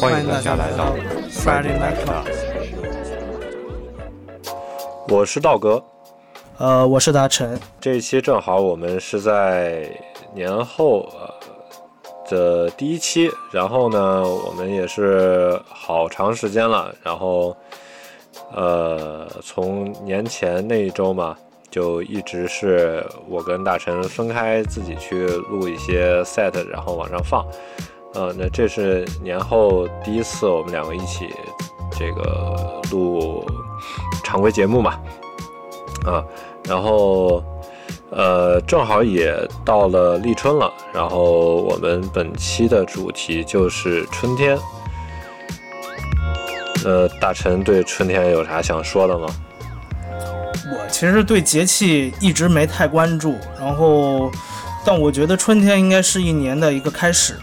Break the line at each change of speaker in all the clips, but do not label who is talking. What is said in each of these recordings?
欢迎大家来到 Friday Night Class。我是道哥，
呃，我是达成。
这一期正好我们是在年后呃的第一期，然后呢，我们也是好长时间了，然后呃，从年前那一周嘛，就一直是我跟大陈分开自己去录一些 set，然后往上放。呃，那这是年后第一次我们两个一起这个录常规节目嘛，啊，然后呃，正好也到了立春了，然后我们本期的主题就是春天。呃，大陈对春天有啥想说的吗？
我其实对节气一直没太关注，然后，但我觉得春天应该是一年的一个开始。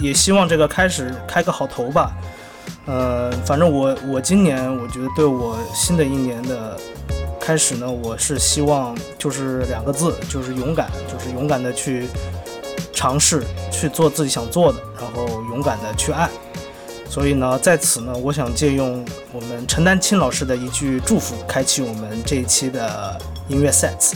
也希望这个开始开个好头吧，呃，反正我我今年我觉得对我新的一年的开始呢，我是希望就是两个字，就是勇敢，就是勇敢的去尝试去做自己想做的，然后勇敢的去爱。所以呢，在此呢，我想借用我们陈丹青老师的一句祝福，开启我们这一期的音乐 set。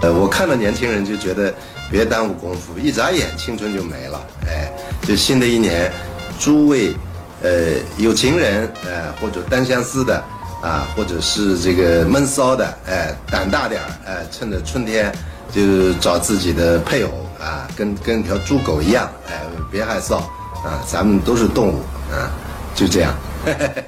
呃，我看到年轻人就觉得。别耽误功夫，一眨眼青春就没了。哎，就新的一年，诸位，呃，有情人，呃，或者单相思的，啊，或者是这个闷骚的，哎，胆大点儿，哎，趁着春天就找自己的配偶，啊，跟跟条猪狗一样，哎，别害臊，啊，咱们都是动物，啊，就这样。
嘿嘿嘿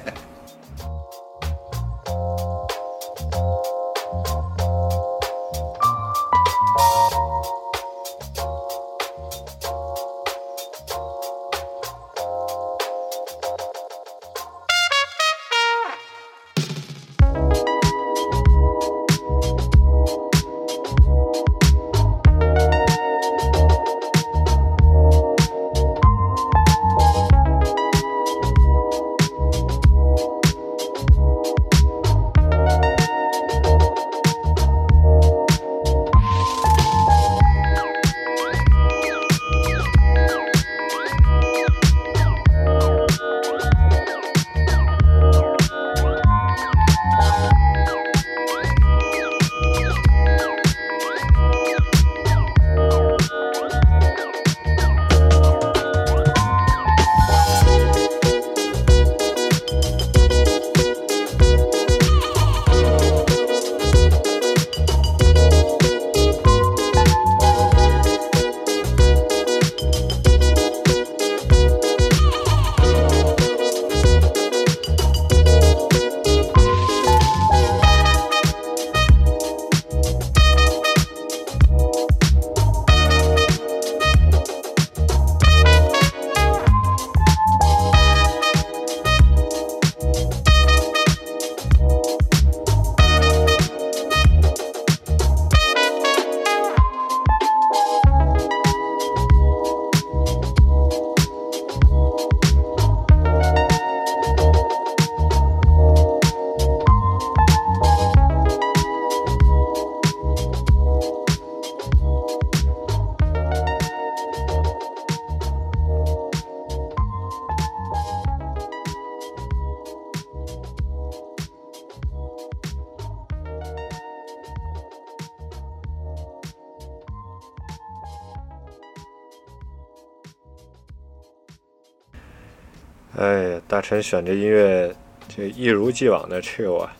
哎，大陈选这音乐，这一如既往的 chill 啊！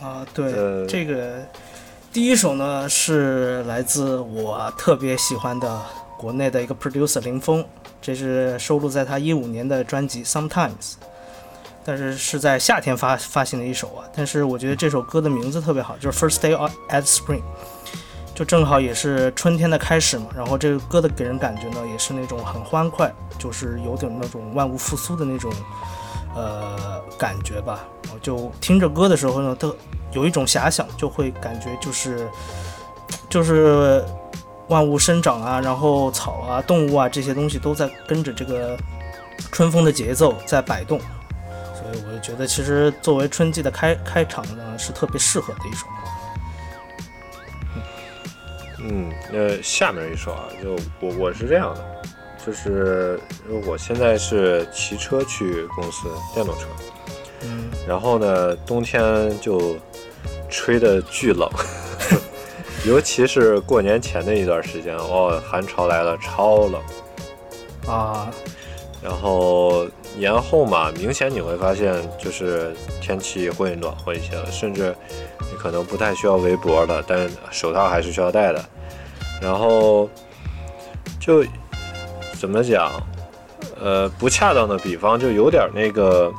啊，对，这个第一首呢是来自我特别喜欢的国内的一个 producer 林峰，这是收录在他一五年的专辑 Sometimes，但是是在夏天发发行的一首啊。但是我觉得这首歌的名字特别好，就是 First Day at Spring。就正好也是春天的开始嘛，然后这个歌的给人感觉呢，也是那种很欢快，就是有点那种万物复苏的那种，呃，感觉吧。我就听着歌的时候呢，都有一种遐想，就会感觉就是，就是万物生长啊，然后草啊、动物啊这些东西都在跟着这个春风的节奏在摆动，所以我就觉得其实作为春季的开开场呢，是特别适合的一首。
嗯，那下面一首啊，就我我是这样的，就是我现在是骑车去公司，电动车。
嗯。
然后呢，冬天就吹的巨冷，尤其是过年前的一段时间，哦，寒潮来了，超冷。
啊。
然后年后嘛，明显你会发现，就是天气会暖和一些了，甚至你可能不太需要围脖了，但手套还是需要戴的。然后就怎么讲？呃，不恰当的比方，就有点那个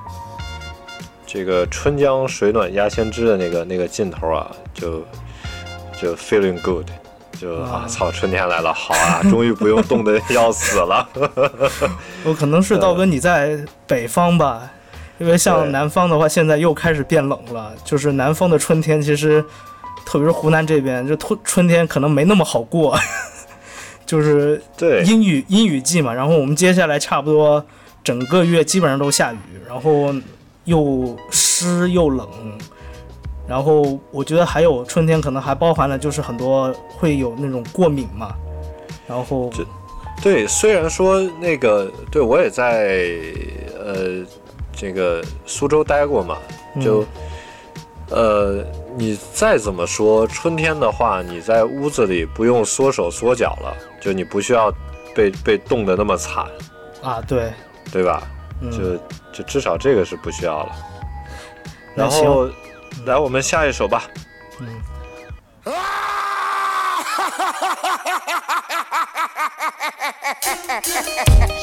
这个春江水暖鸭先知的那个那个劲头啊，就就 feeling good。就啊，操！春天来了，好啊，终于不用冻得要死了。
我可能是道哥你在北方吧，因为像南方的话，现在又开始变冷了。就是南方的春天，其实特别是湖南这边，就春春天可能没那么好过。就是
对。
阴雨阴雨季嘛，然后我们接下来差不多整个月基本上都下雨，然后又湿又冷。然后我觉得还有春天可能还包含了就是很多会有那种过敏嘛，然后
就对，虽然说那个对我也在呃这个苏州待过嘛，就呃你再怎么说春天的话，你在屋子里不用缩手缩脚了，就你不需要被被冻得那么惨
啊，对
对吧？就就至少这个是不需要了，然后。来，我们下一首吧。
嗯。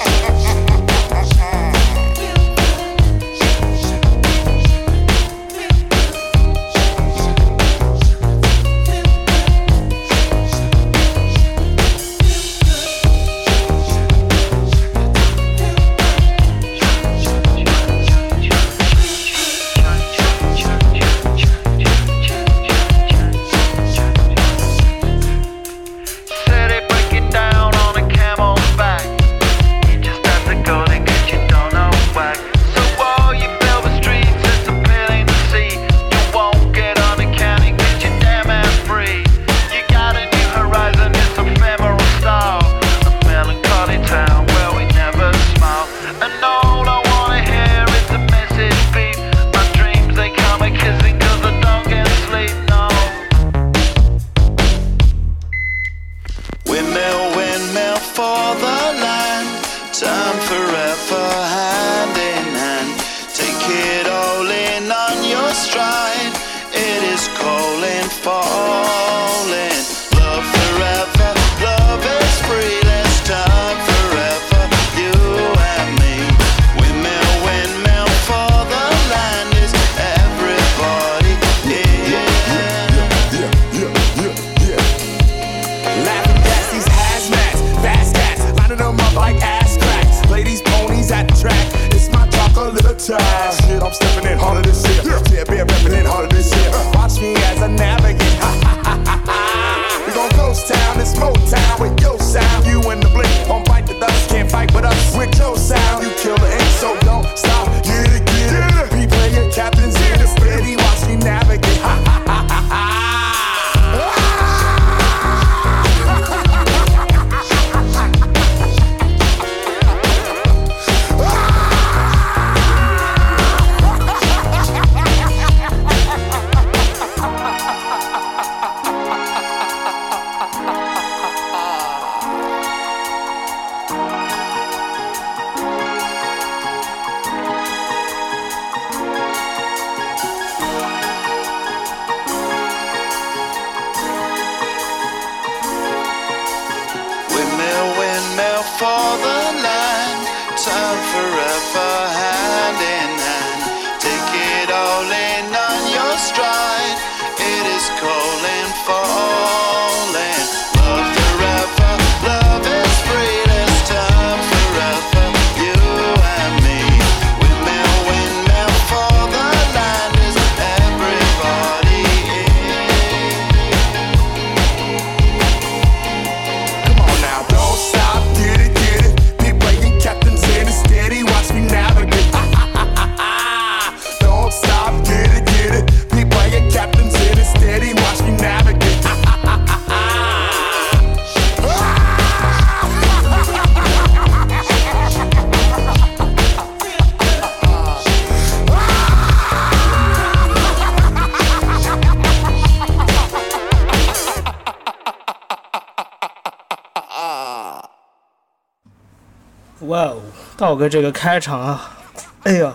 哦，道哥这个开场啊，哎呀，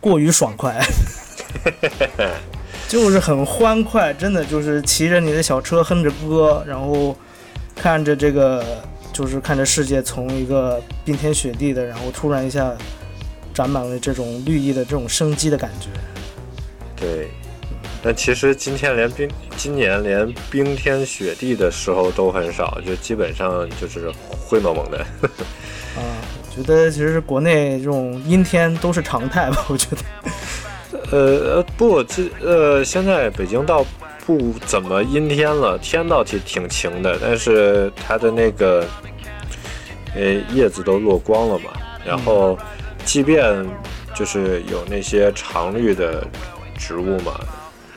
过于爽快，就是很欢快，真的就是骑着你的小车哼着歌，然后看着这个，就是看着世界从一个冰天雪地的，然后突然一下长满了这种绿意的这种生机的感觉。
对。但其实今天连冰，今年连冰天雪地的时候都很少，就基本上就是灰蒙蒙的。
啊，我觉得其实国内这种阴天都是常态吧，我觉得。
呃不，这呃现在北京倒不怎么阴天了，天倒挺挺晴的，但是它的那个呃叶子都落光了嘛，然后即便就是有那些常绿的植物嘛。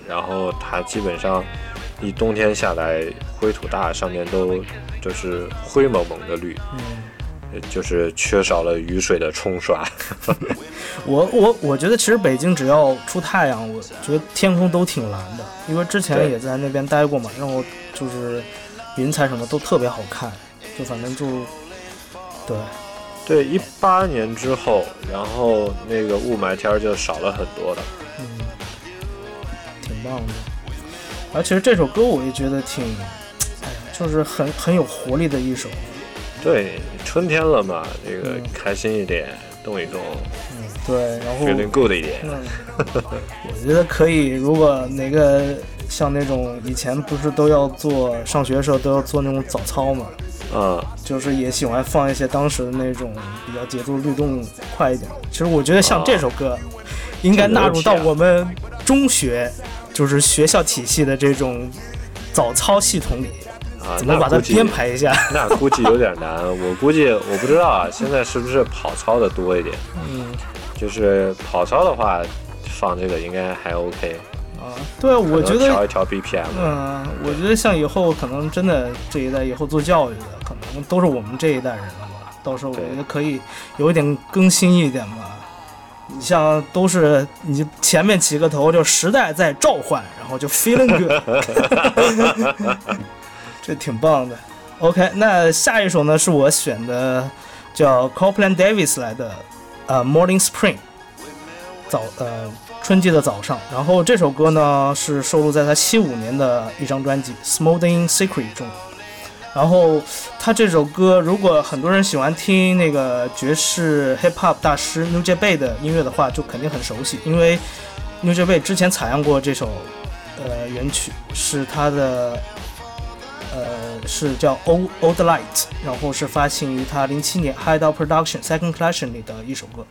然后它基本上一冬天下来，灰土大，上面都就是灰蒙蒙的绿，嗯，就是缺少了雨水的冲刷。
我我我觉得其实北京只要出太阳，我觉得天空都挺蓝的，因为之前也在那边待过嘛，然后就是云彩什么都特别好看，就反正就对
对，一八年之后，然后那个雾霾天就少了很多了。嗯，挺。
棒的，而其实这首歌我也觉得挺，哎呀，就是很很有活力的一首。
对，春天了嘛，这个开心一点，动一动。
嗯，对，然后
feeling good 一点。
我觉得可以，如果哪个像那种以前不是都要做上学的时候都要做那种早操嘛，
嗯，
就是也喜欢放一些当时的那种比较节奏律动快一点。其实我觉得像这首歌，应该纳入到我们中学。就是学校体系的这种早操系统里，
啊，
怎么把它编排一下？
那估计有点难。我估计我不知道啊，现在是不是跑操的多一点？
嗯，
就是跑操的话，放这个应该还 OK。
啊，对，我觉得
调一调 BPM。
嗯，我觉得像以后可能真的这一代以后做教育的，可能都是我们这一代人了吧？到时候我觉得可以有一点更新一点吧。你像都是你前面起个头就时代在召唤，然后就 feeling good，这挺棒的。OK，那下一首呢是我选的，叫 Copeland Davis 来的，呃，Morning Spring，早呃春季的早上。然后这首歌呢是收录在他七五年的一张专辑《Smoldering Secret》中。然后他这首歌，如果很多人喜欢听那个爵士 hip hop 大师 New J Bay 的音乐的话，就肯定很熟悉，因为 New J Bay 之前采样过这首，呃，原曲是他的，呃，是叫 Old Old Light，然后是发行于他零七年 Hideout Production Second Collection 里的一首歌。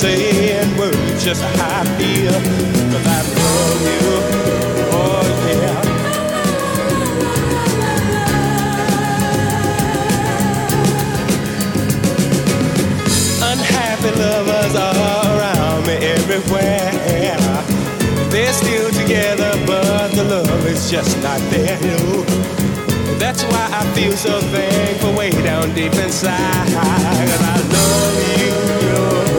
saying words, just how I feel. Cause I love you, oh yeah. Unhappy lovers are around me everywhere. They're still together, but the love is just not there. No. That's why I feel so thankful way down deep inside. Cause I love you.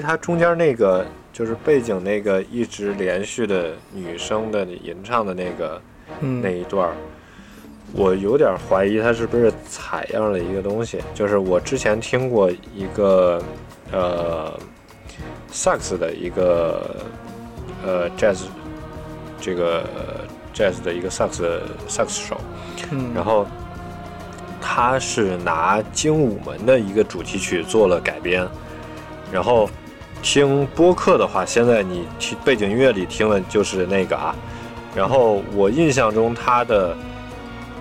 他中间那个就是背景那个一直连续的女生的吟唱的那个、
嗯。
那一段儿，我有点怀疑他是不是采样了一个东西。就是我之前听过一个呃萨克斯的一个呃 jazz 这个 jazz 的一个萨克斯萨克斯手，
嗯，
然后他是拿《精武门》的一个主题曲做了改编，然后听播客的话，现在你听背景音乐里听的就是那个啊，然后我印象中他的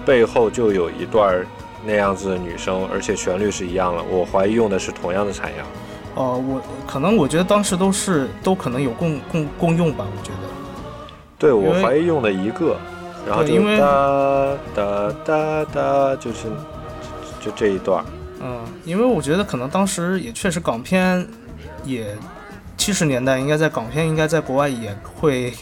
背后就有一段那样子的女生，而且旋律是一样的，我怀疑用的是同样的采样。
哦，我可能我觉得当时都是都可能有共共共用吧，我觉得。
对，我怀疑用的一个，然后就哒哒哒哒，就是就就这一段。
嗯，因为我觉得可能当时也确实港片也七十年代应该在港片应该在国外也会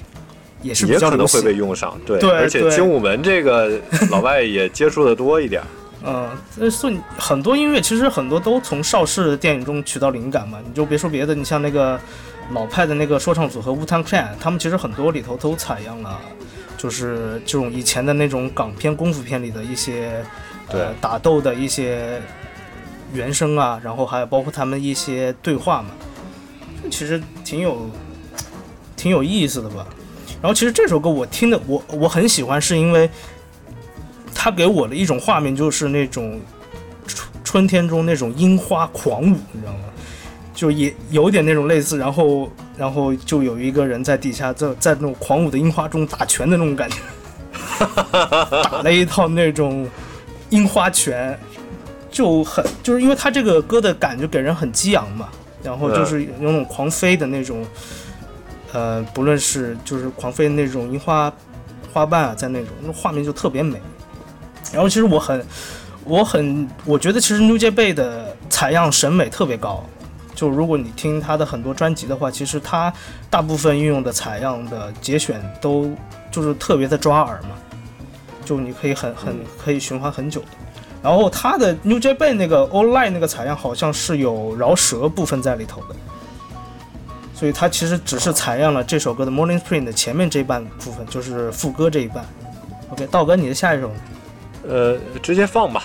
也是
可能会被。用上，对，
对
而且精武门这个老外也接触的多一点，
嗯，那所以很多音乐其实很多都从邵氏的电影中取到灵感嘛。你就别说别的，你像那个老派的那个说唱组合 Wu-Tang Clan，他们其实很多里头都采样了，就是这种以前的那种港片功夫片里的一些打斗的一些原声啊，然后还有包括他们一些对话嘛，其实挺有挺有意思的吧。然后其实这首歌我听的我我很喜欢，是因为它给我的一种画面就是那种春春天中那种樱花狂舞，你知道吗？就也有点那种类似，然后然后就有一个人在底下在在那种狂舞的樱花中打拳的那种感觉，打了一套那种樱花拳，就很就是因为他这个歌的感觉给人很激昂嘛，然后就是有那种狂飞的那种，呃，不论是就是狂飞的那种樱花花瓣啊，在那种那画面就特别美。然后其实我很我很我觉得其实 New J 贝的采样审美特别高。就如果你听他的很多专辑的话，其实他大部分运用的采样的节选都就是特别的抓耳嘛，就你可以很很可以循环很久的。然后它的 New J 贝那个 Online 那个采样好像是有饶舌部分在里头的，所以它其实只是采样了这首歌的 Morning Spring 的前面这一半部分，就是副歌这一半。OK，道哥，你的下一首？
呃，直接放吧。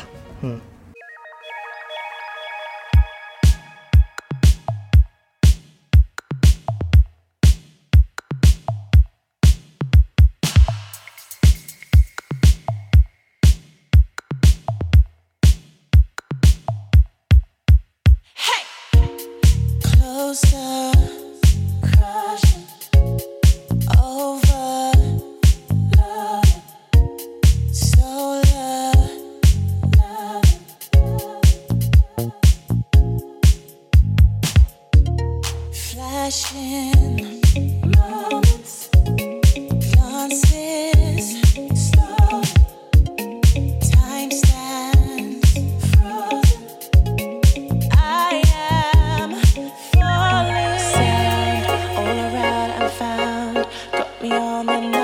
beyond the
night.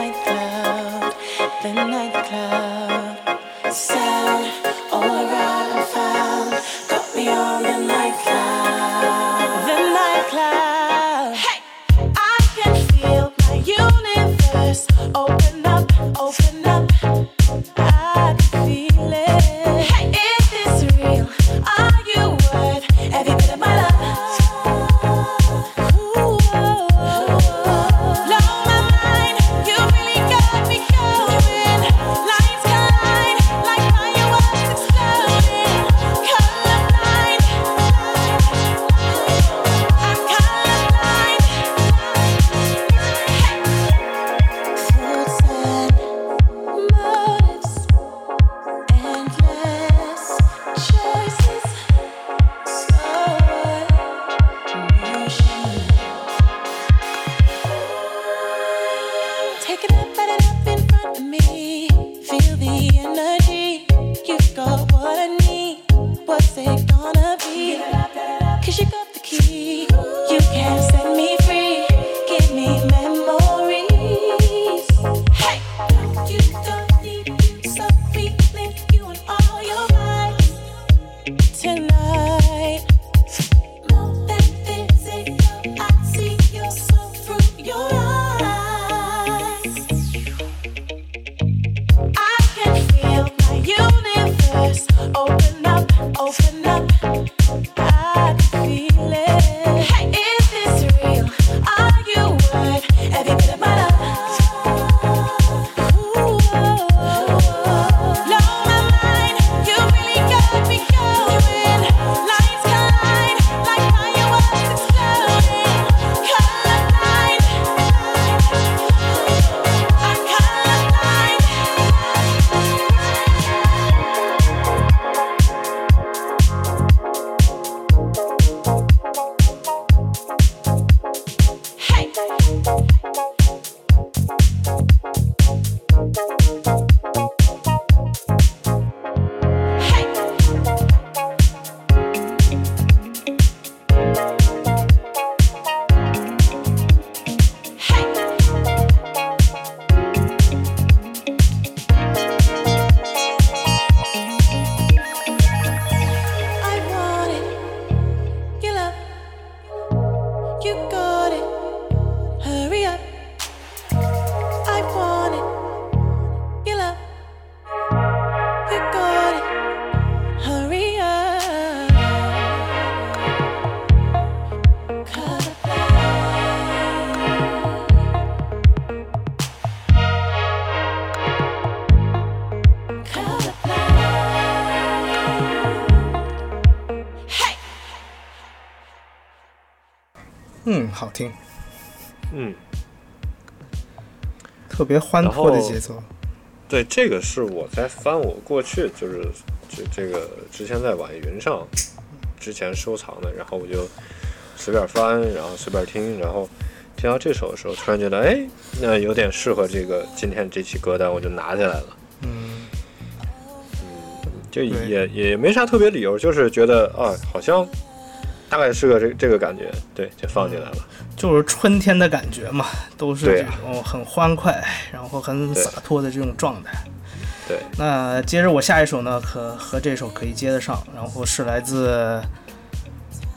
特别欢脱的节奏。
对，这个是我在翻我过去就是这这个之前在网易云上之前收藏的，然后我就随便翻，然后随便听，然后听到这首的时候，突然觉得哎，那有点适合这个今天这期歌单，我就拿下来了。
嗯，
就也也没啥特别理由，就是觉得啊，好像大概是个这这个感觉，对，就放进来了。
就是春天的感觉嘛，都是这种很欢快，然后很洒脱的这种状态。
对，
那接着我下一首呢，可和这首可以接得上，然后是来自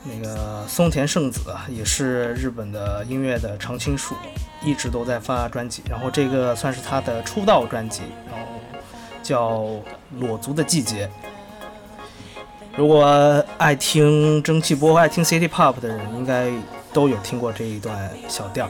那个松田圣子，啊也是日本的音乐的常青树，一直都在发专辑，然后这个算是他的出道专辑，然后叫《裸足的季节》。如果爱听蒸汽波、爱听 City Pop 的人，应该都有听过这一段小调。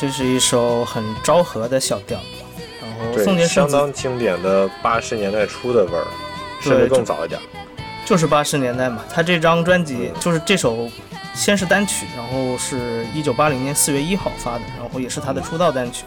这是一首很昭和的小调，然后宋
对，
田
相当经典的八十年代初的味儿，甚至更早一点。
就是八十年代嘛，他这张专辑就是这首，先是单曲，然后是一九八零年四月一号发的，然后也是他的出道单曲。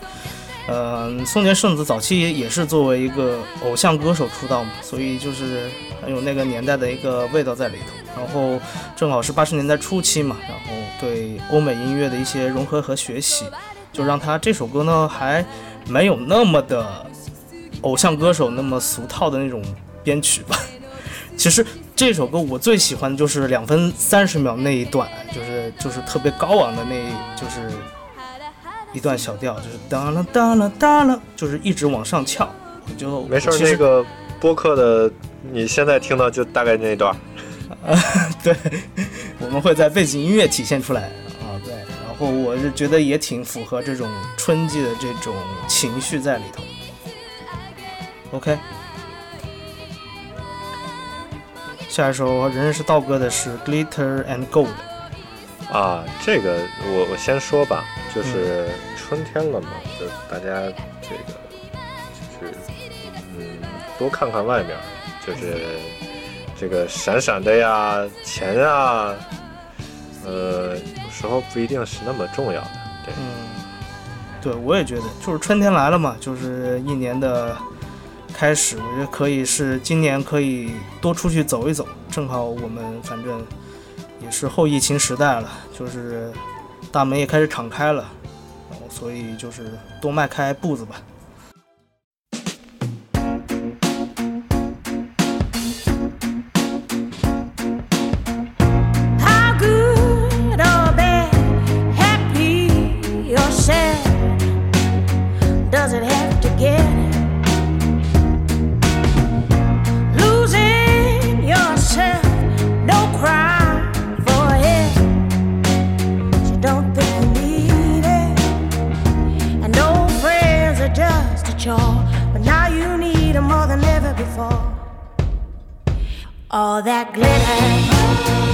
嗯、松田圣子早期也是作为一个偶像歌手出道嘛，所以就是很有那个年代的一个味道在里头。然后正好是八十年代初期嘛，然后对欧美音乐的一些融合和学习，就让他这首歌呢还没有那么的偶像歌手那么俗套的那种编曲吧。其实这首歌我最喜欢的就是两分三十秒那一段，就是就是特别高昂的那，就是一段小调，就是当了当了当了，就是一直往上翘。我就
没事那个播客的你现在听到就大概那一段啊。
对，我们会在背景音乐体现出来后我是觉得也挺符合这种春季的这种情绪在里头。OK，下一首仍然是道哥的是《Glitter and Gold》。
啊，这个我我先说吧，就是
嗯
春天了嘛，就大家这个就是嗯多看看外面，就是这个闪闪的呀，钱呀，呃，有时候不一定是那么重要的。对，
嗯，对，我也觉得，就是春天来了嘛，就是一年的开始，我觉得可以是今年可以多出去走一走，正好我们反正也是后疫情时代了，就是大门也开始敞开了，然后所以就是多迈开步子吧。
But now you need 'em more than ever before. All that glitter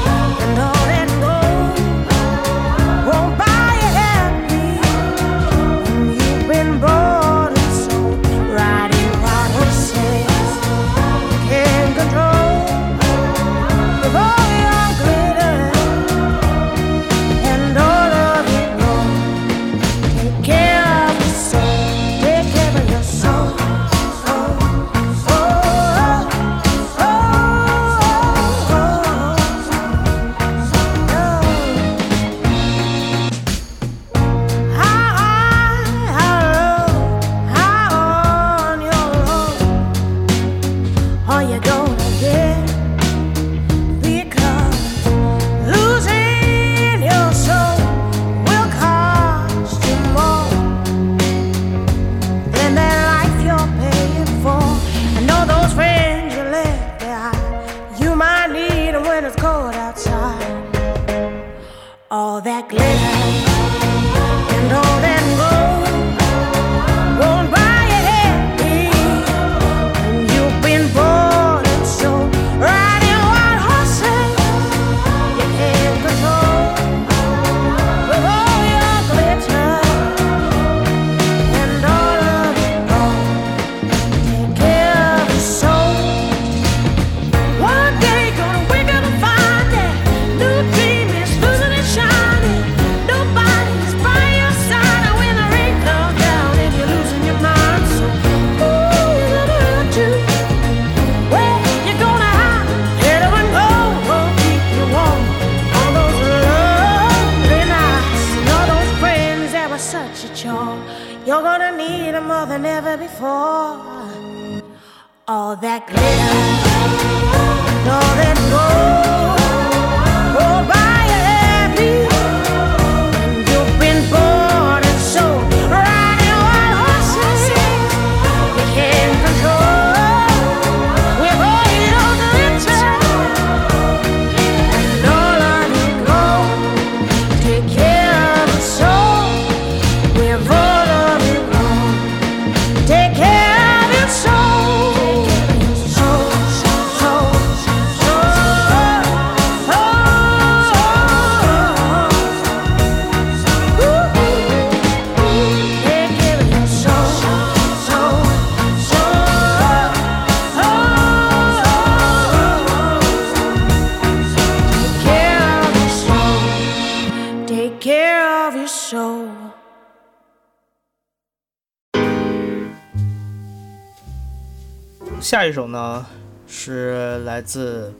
下一首呢是来自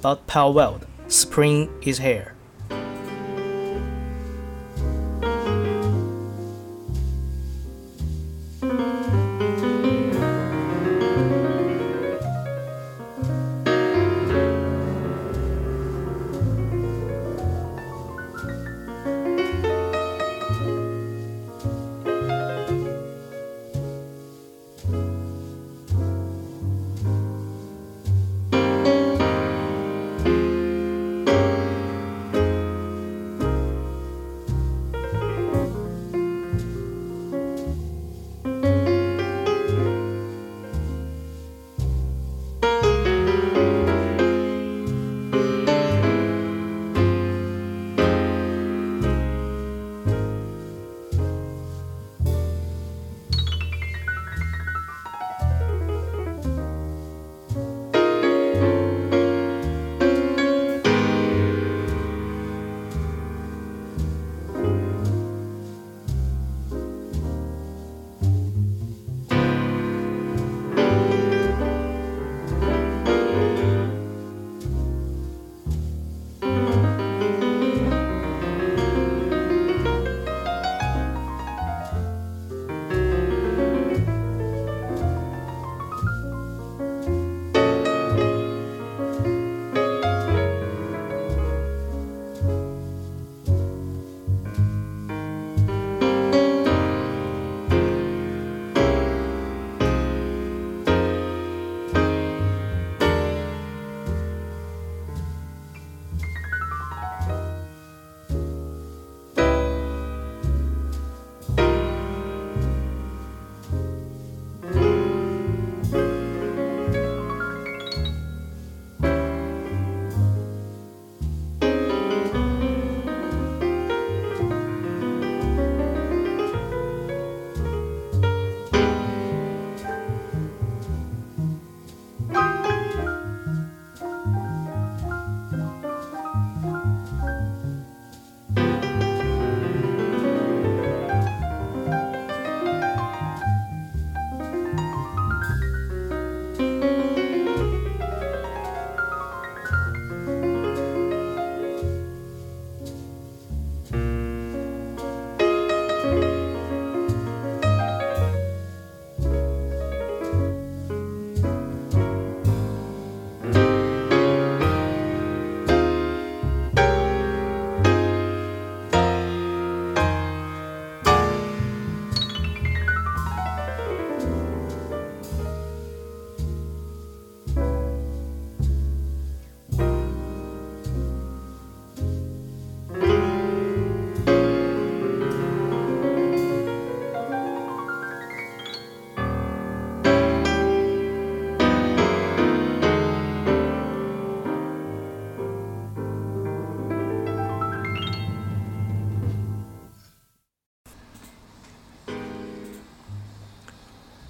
Bud Powell 的《Spring Is Here》。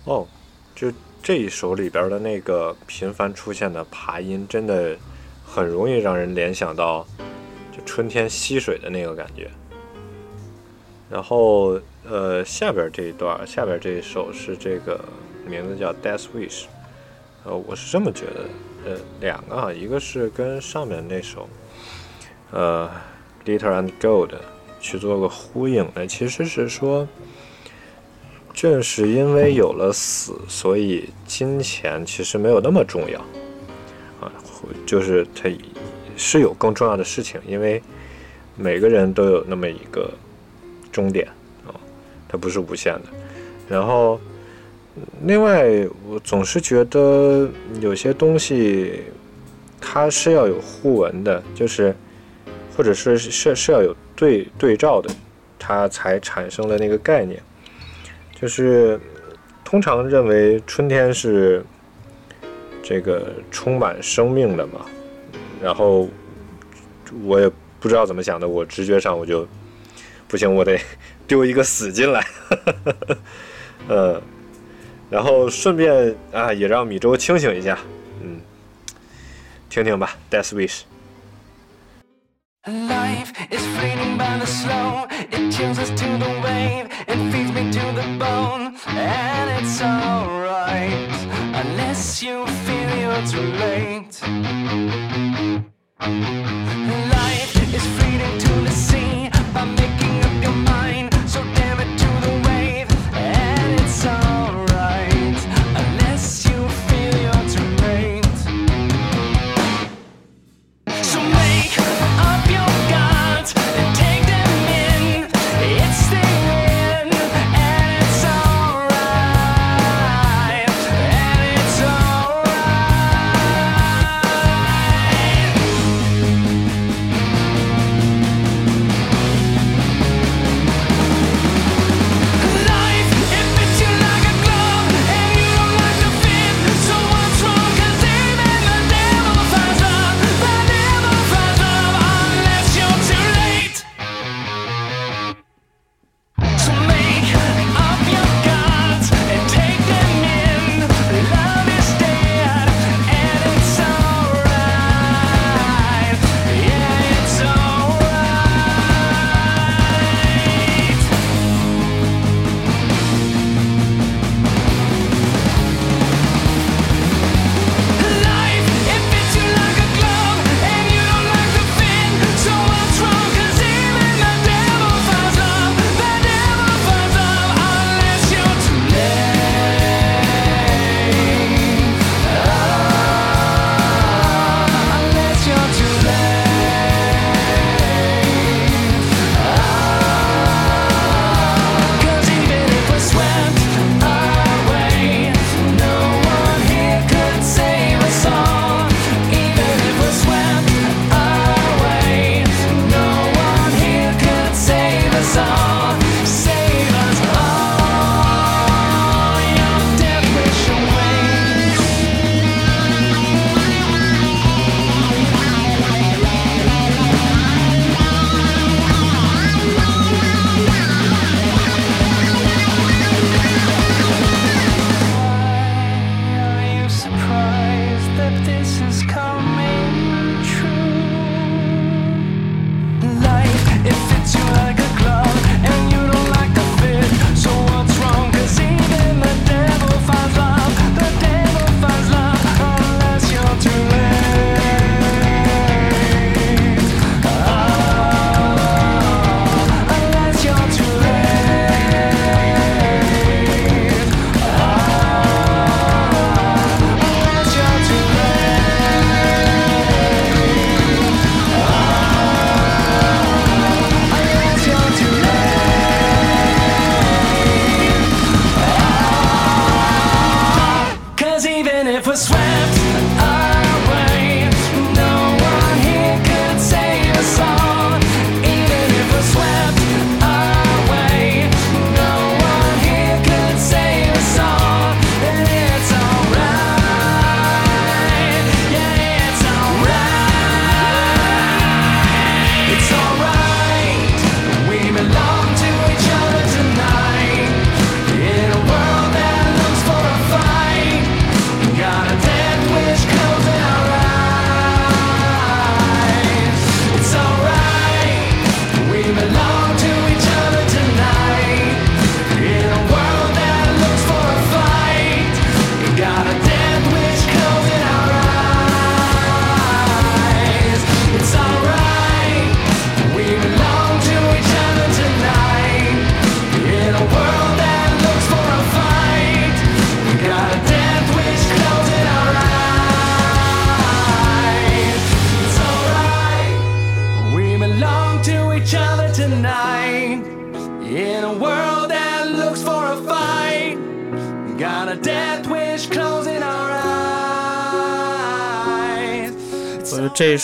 哦，就这一首里边的那个频繁出现的爬音，真的很容易让人联想到就春天溪水的那个感觉。然后呃，下边这一段，下边这一首是这个名字叫《Death Wish》，呃，我是这么觉得，呃，两个啊，一个是跟上面那首呃《Glitter and Gold》去做个呼应的，其实是说。正是因为有了死，所以金钱其实没有那么重要啊，就是它是有更重要的事情，因为每个人都有那么一个终点啊，它不是无限的。然后，另外我总是觉得有些东西它是要有互文的，就是或者是是是要有对对照的，它才产生了那个概念。就是通常认为春天是这个充满生命的嘛，然后我也不知道怎么想的，我直觉上我就不行，我得丢一个死进来，嗯，然后顺便啊也让米粥清醒一下，嗯，听听吧，Death Wish。
Life is fleeting by the slow. It chills us to the wave. It feeds me to the bone. And it's alright. Unless
you feel you're too late. Life is fleeting to the
sea. By making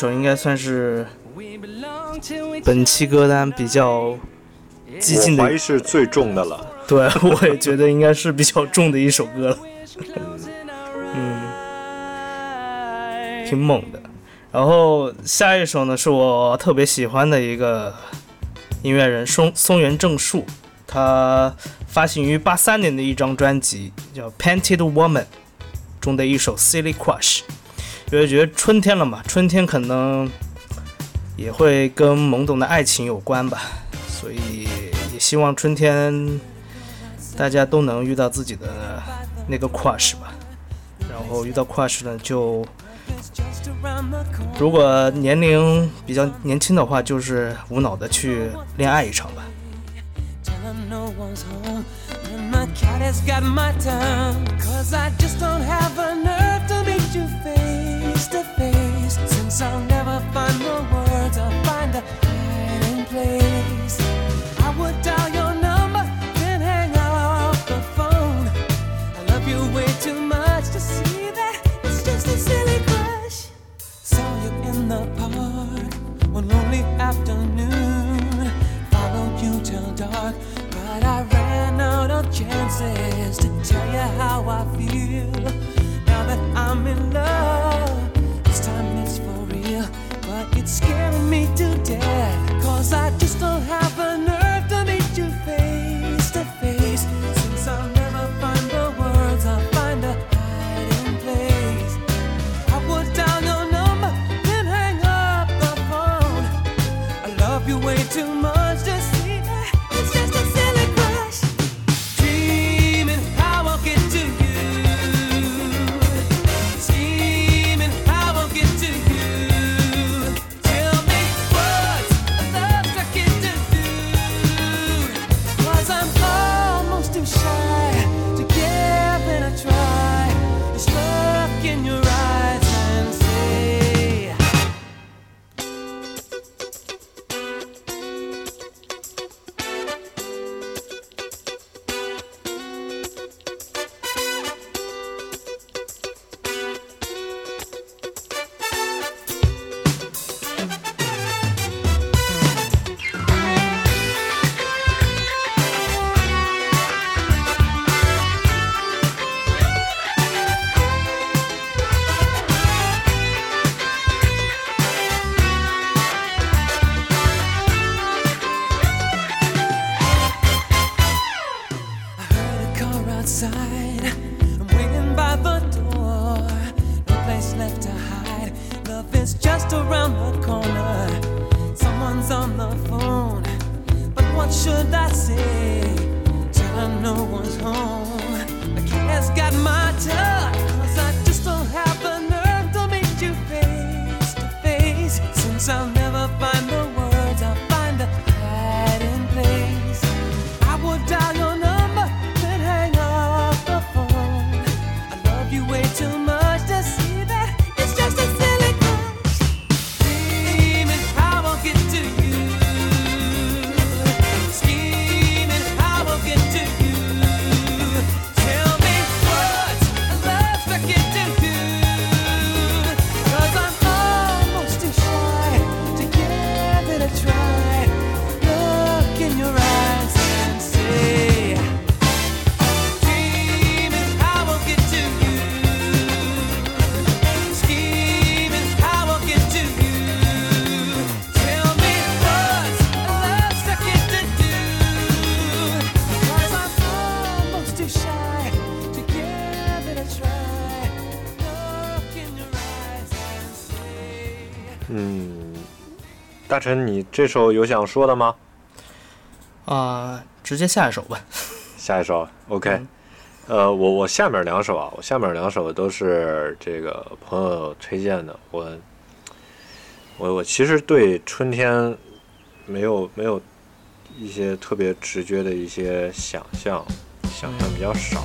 首应该算是本期歌单比较激进的，
怀疑是最重的了。
对，我也觉得应该是比较重的一首歌了。嗯，挺猛的。然后下一首呢，是我特别喜欢的一个音乐人松松原正树，他发行于八三年的一张专辑叫《Painted Woman》中的一首《Silly Crush》。因为觉得春天了嘛，春天可能也会跟懵懂的爱情有关吧，所以也希望春天大家都能遇到自己的那个 crush 吧。然
后遇到 crush 呢，就如果年龄比较年轻的话，就是无脑的去恋爱一场吧。
Cat has got my cause I just don't have a nerve to be too fat to face. Since I'll never find the words, I'll find a hiding place. I would dial your number, then hang up the phone. I love you way too much to see that it's just a silly crush. Saw you in the park one lonely afternoon. Followed you till dark, but I ran out of chances to tell you how I feel. Now that I'm in love, it's scaring me to death, cause I just don't have the
大陈，你这首有想说的吗？
啊、直接下一首吧。
下一首，OK。
嗯
呃，我我下面两首啊，我下面两首都是这个朋友推荐的。我我我其实对春天没有没有一些特别直觉的一些想象，想象比较少。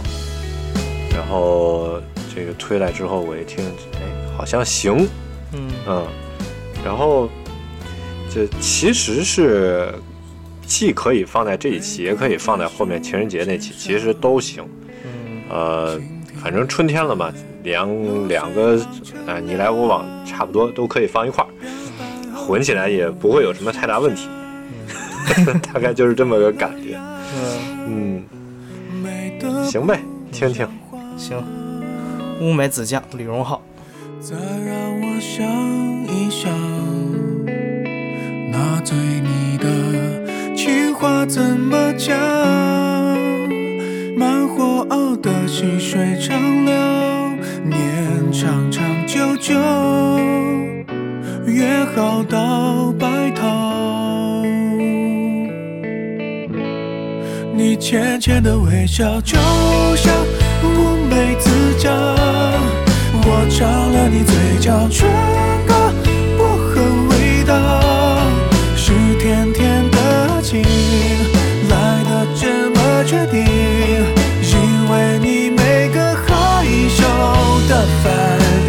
然后这个推来之后，我一听，哎，好像行，
嗯
嗯，然后这其实是既可以放在这一期，也可以放在后面情人节那期，其实都行。
嗯
呃，反正春天了嘛，两两个，呃，你来我往，差不多都可以放一块儿，混起来也不会有什么太大问题。大概就是这么个感觉。
嗯，
嗯，行呗，听听。
行。乌梅子酱，李荣浩。
再让我想一想，怎么讲？慢火熬的细水长流，念长长久久，约好到白头。你浅浅的微笑，就像乌梅子酱。我尝了你嘴角唇膏决定，因为你每个害羞的反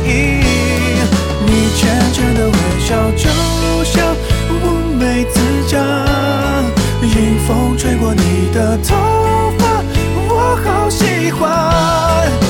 应，你浅浅的微笑就像乌梅子酱，迎风吹过你的头发，我好喜欢。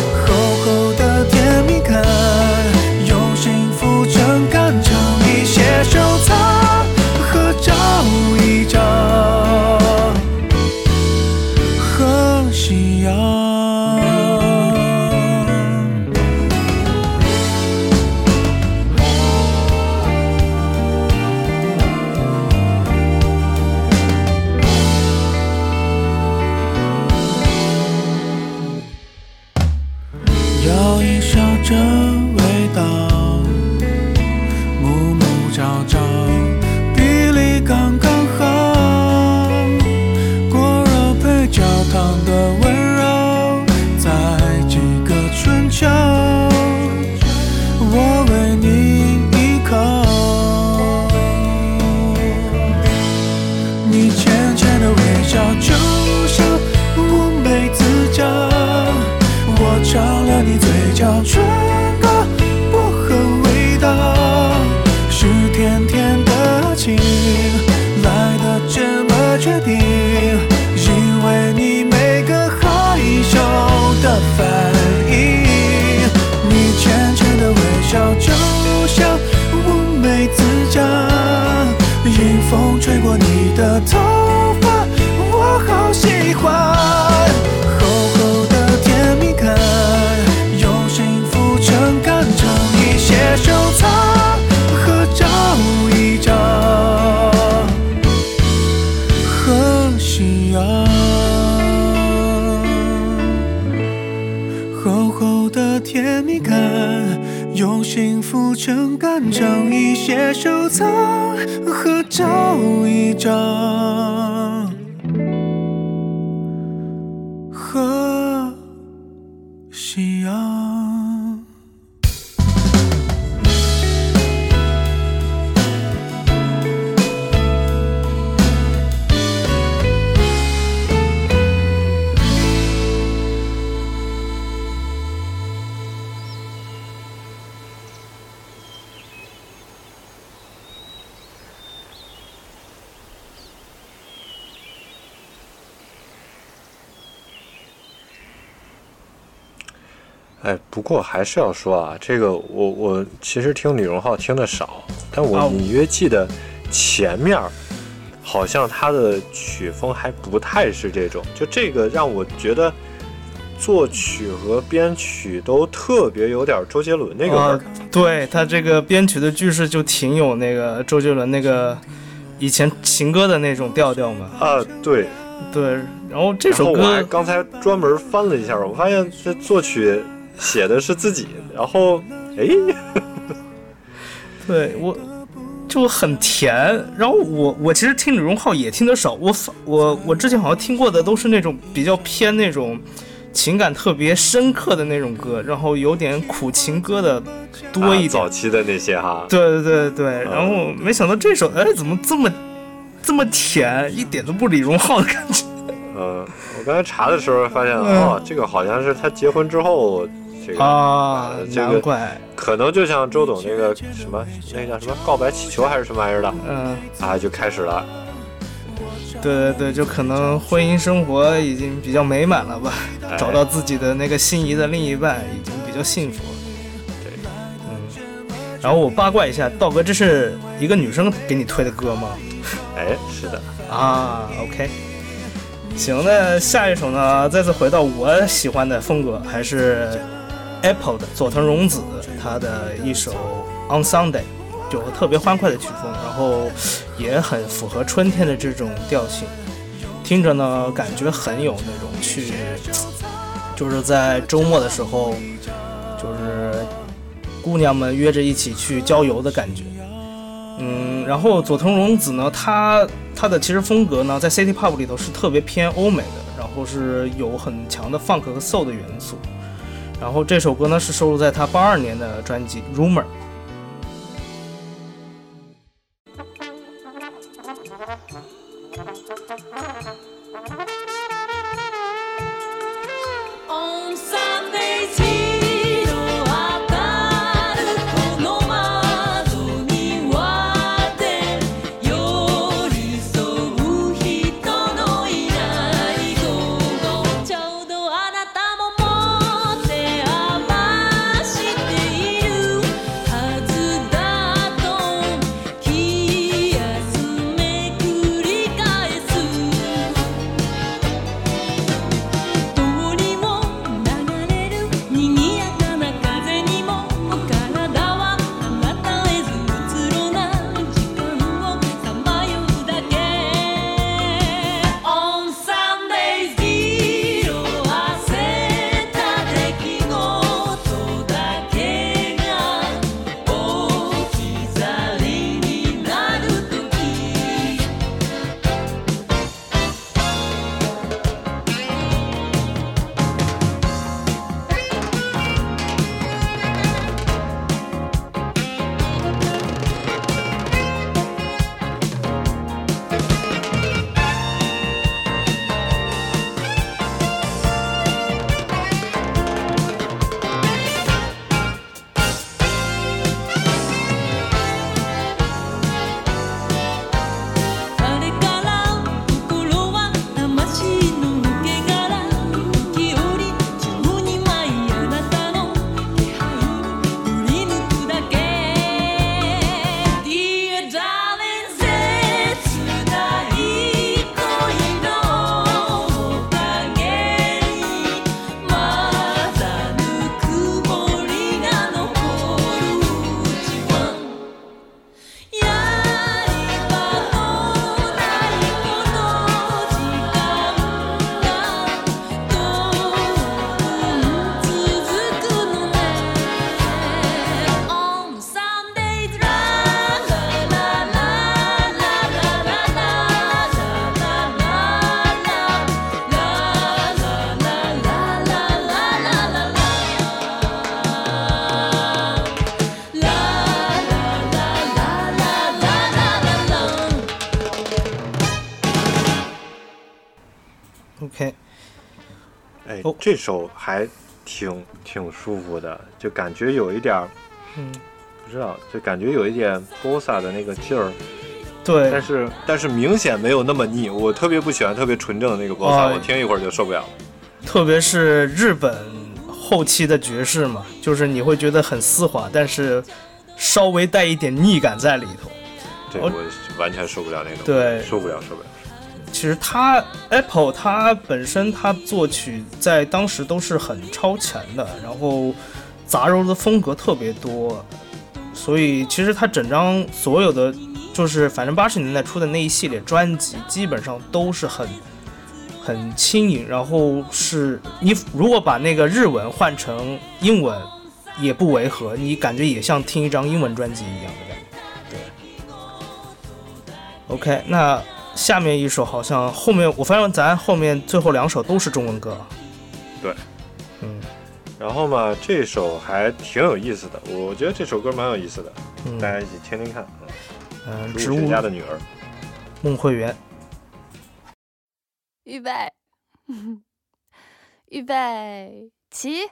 不过还是要说啊，这个我我其实听李荣浩听的少，但我
啊
隐约记得前面儿好像他的曲风还不太是这种，就这个让我觉得作曲和编曲都特别有点周杰伦那个味儿
啊。，对他这个编曲的句式就挺有那个周杰伦那个以前情歌的那种调调嘛。
啊，对。
对，然后这首歌
我还刚才专门翻了一下，我发现这作曲写的是自己，然后哎，
对我就很甜。然后我我其实听李荣浩也听得少，我反我我之前好像听过的都是那种比较偏那种情感特别深刻的那种歌，然后有点苦情歌的多一点。
啊早期的那些哈，
对对对对，然后没想到这首哎怎么这么这么甜，一点都不李荣浩的感觉。
嗯，我刚才查的时候发现，
嗯
哦，这个好像是他结婚之后，这个
啊难怪，
可能就像周董那个什么，那个叫什么告白气球还是什么玩意儿的
嗯，
啊，就开始了。
对对对，就可能婚姻生活已经比较美满了吧，
哎
找到自己的那个心仪的另一半，已经比较幸福了。
对，
嗯。然后我八卦一下，道哥，这是一个女生给你推的歌吗？
哎，是的，
啊《，OK，行，那下一首呢？再次回到我喜欢的风格，还是 Apple 的佐藤荣子她的一首《On Sunday》，就特别欢快的曲风，然后也很符合春天的这种调性，听着呢感觉很有那种去，就是在周末的时候，就是姑娘们约着一起去郊游的感觉。嗯，然后佐藤荣子呢，她她的其实风格呢，在 City Pop 里头是特别偏欧美的，然后是有很强的 funk 和 soul 的元素。
然后这首歌呢是收录在他八二年的专辑《Rumor》。
这首还挺挺舒服的，就感觉有一点儿，
嗯，
不知道，就感觉有一点 bossa 的那个劲儿，
对，
但是但是明显没有那么腻。我特别不喜欢特别纯正的那个 bossa，、
哎
我听一会儿就受不了了。
特别是日本后期的爵士嘛，就是你会觉得很丝滑，但是稍微带一点腻感在里头。
对我完全受不了那种，
对
受不了，受不了。
其实他 Apple 它本身它作曲在当时都是很超前的，然后杂糅的风格特别多，所以其实它整张所有的就是反正八十年代出的那一系列专辑，基本上都是很很轻盈，然后是你如果把那个日文换成英文也不违和，你感觉也像听一张英文专辑一样的感觉。对，OK，那。下面一首好像后面我发现咱后面最后两首都是中文歌，
对，
嗯。
然后嘛，这首还挺有意思的，我觉得这首歌蛮有意思的，
嗯。
大家一起听听看。
嗯，
植物学家的女儿，
孟慧圆，
预备，预备，起。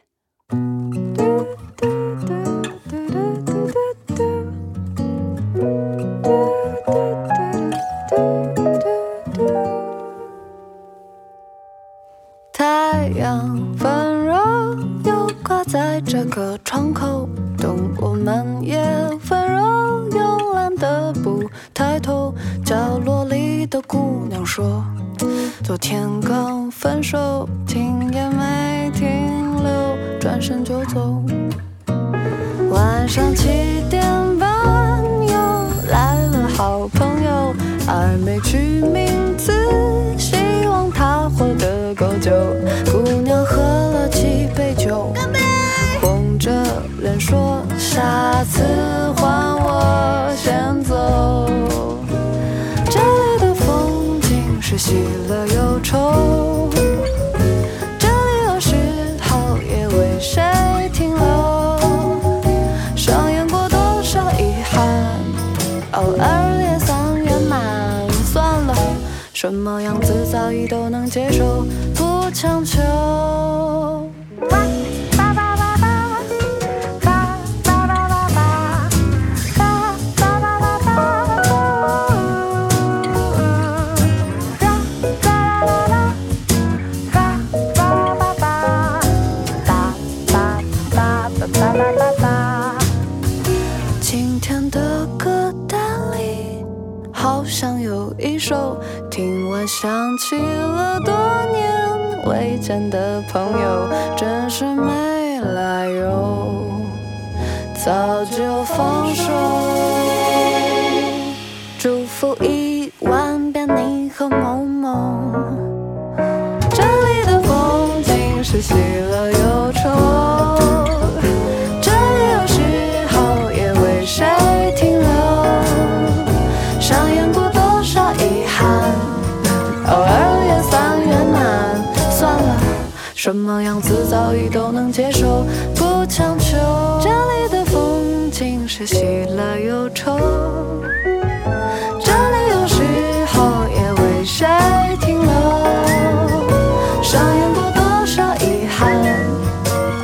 在这个窗口，等我们也温柔慵懒的不抬头。角落里的姑娘说，昨天刚分手，停也没停留，转身就走。晚上七点半又来了好朋友，还没取名字，希望他活得够久。姑娘喝了几杯酒，红着脸说下次换我先走。这里的风景是喜乐忧愁这里有时候也为谁停留。上演过多少遗憾偶尔也算圆满算了。什么样子早已都能接受不强求。想起了多年未见的朋友，真是没来由，早就放手。祝福一万遍你和某某，这里的风景是喜乐什么样子早已都能接受，不强求。这里的风景是喜乐忧愁，这里有时候也为谁停留，上演过多少遗憾。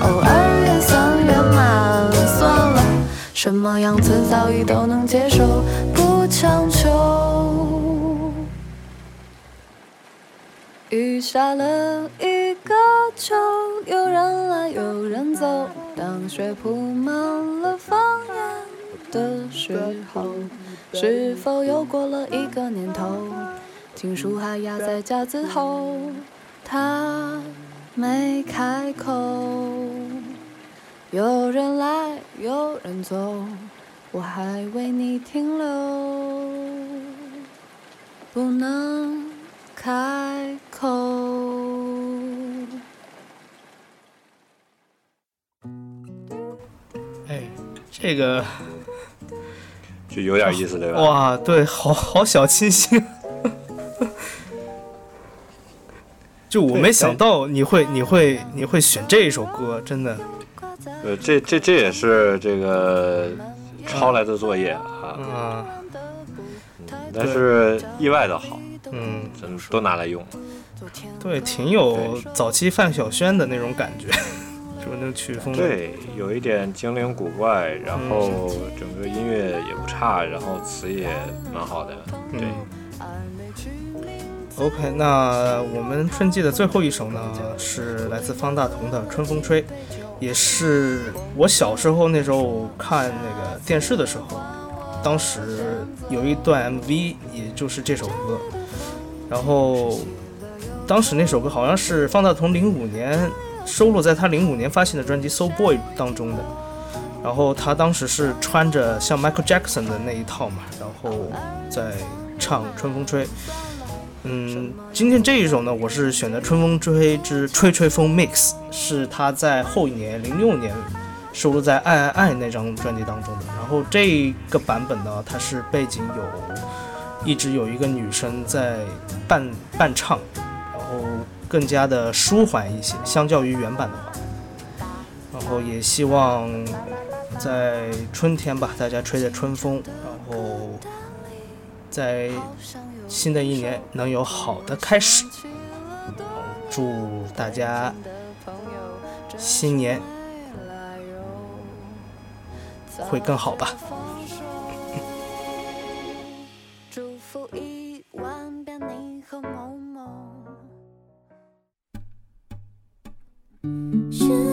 偶尔也算圆满。算了，什么样子早已都能接受，不强求。雨下了秋，有人来有人走。当雪铺满了房檐的时候，是否又过了一个年头？情书还压在架子后，他没开口。有人来，有人走，我还为你停留，不能开口。
这个
就有点意思，对吧？
哇，对，好好小清新。就我没想到你会你会你会选这一首歌，真的，
呃，这这这也是这个抄来的作业啊，
嗯
但是意外的好，
嗯，
真都拿来用了。
对，挺有早期范晓萱的那种感觉，就是那曲风。，
对，有一点精灵古怪，然后整个音乐也不差，然后词也蛮好的。对，
嗯。OK，那我们春季的最后一首呢，是来自方大同的《春风吹》，也是我小时候那时候看那个电视的时候，当时有一段 MV，也就是这首歌。然后当时那首歌好像是方大同零五年收录在他零五年发行的专辑《So Boy》当中的。然后他当时是穿着像 Michael Jackson 的那一套嘛，然后在唱《春风吹》。嗯，今天这一首呢，我是选的《春风吹之吹吹风 Mix》，是他在后一年零六年收录在《爱爱爱》那张专辑当中的。然后这个版本呢，它是背景有一直有一个女生在伴伴唱，更加的舒缓一些，相较于原版的话。然后也希望在春天吧，大家吹着春风，然后在新的一年能有好的开始。祝大家新年会更好吧。
吹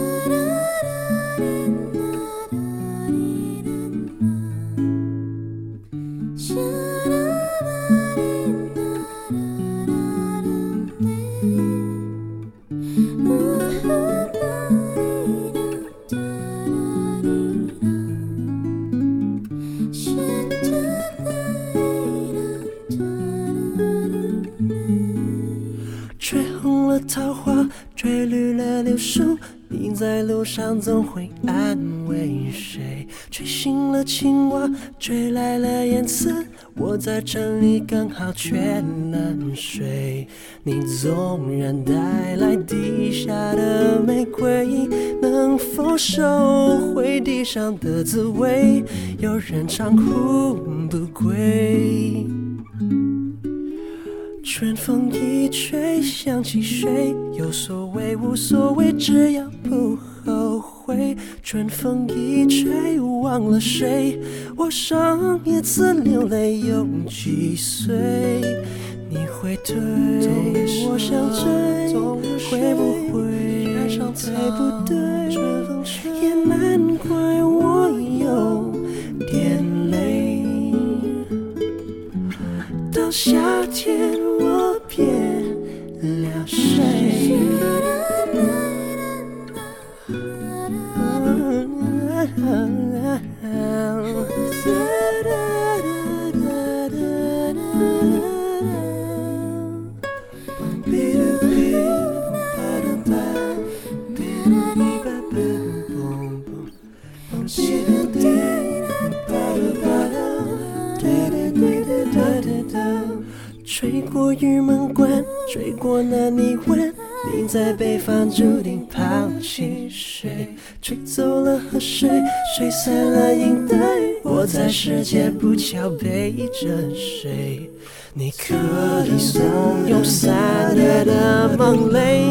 在路上总会安慰谁？吹醒了青蛙，吹来了燕子。我在城里刚好缺冷水。你纵然带来地下的玫瑰，能否收回地上的滋味？有人长哭不归。
春风一吹，想起谁？有所谓无所谓，只要不后悔。春风一吹，忘了谁？我上一次流泪有几岁？你会对，我想追，会不会？对不对？也难世界不巧背着谁？你可以怂恿散热的梦泪，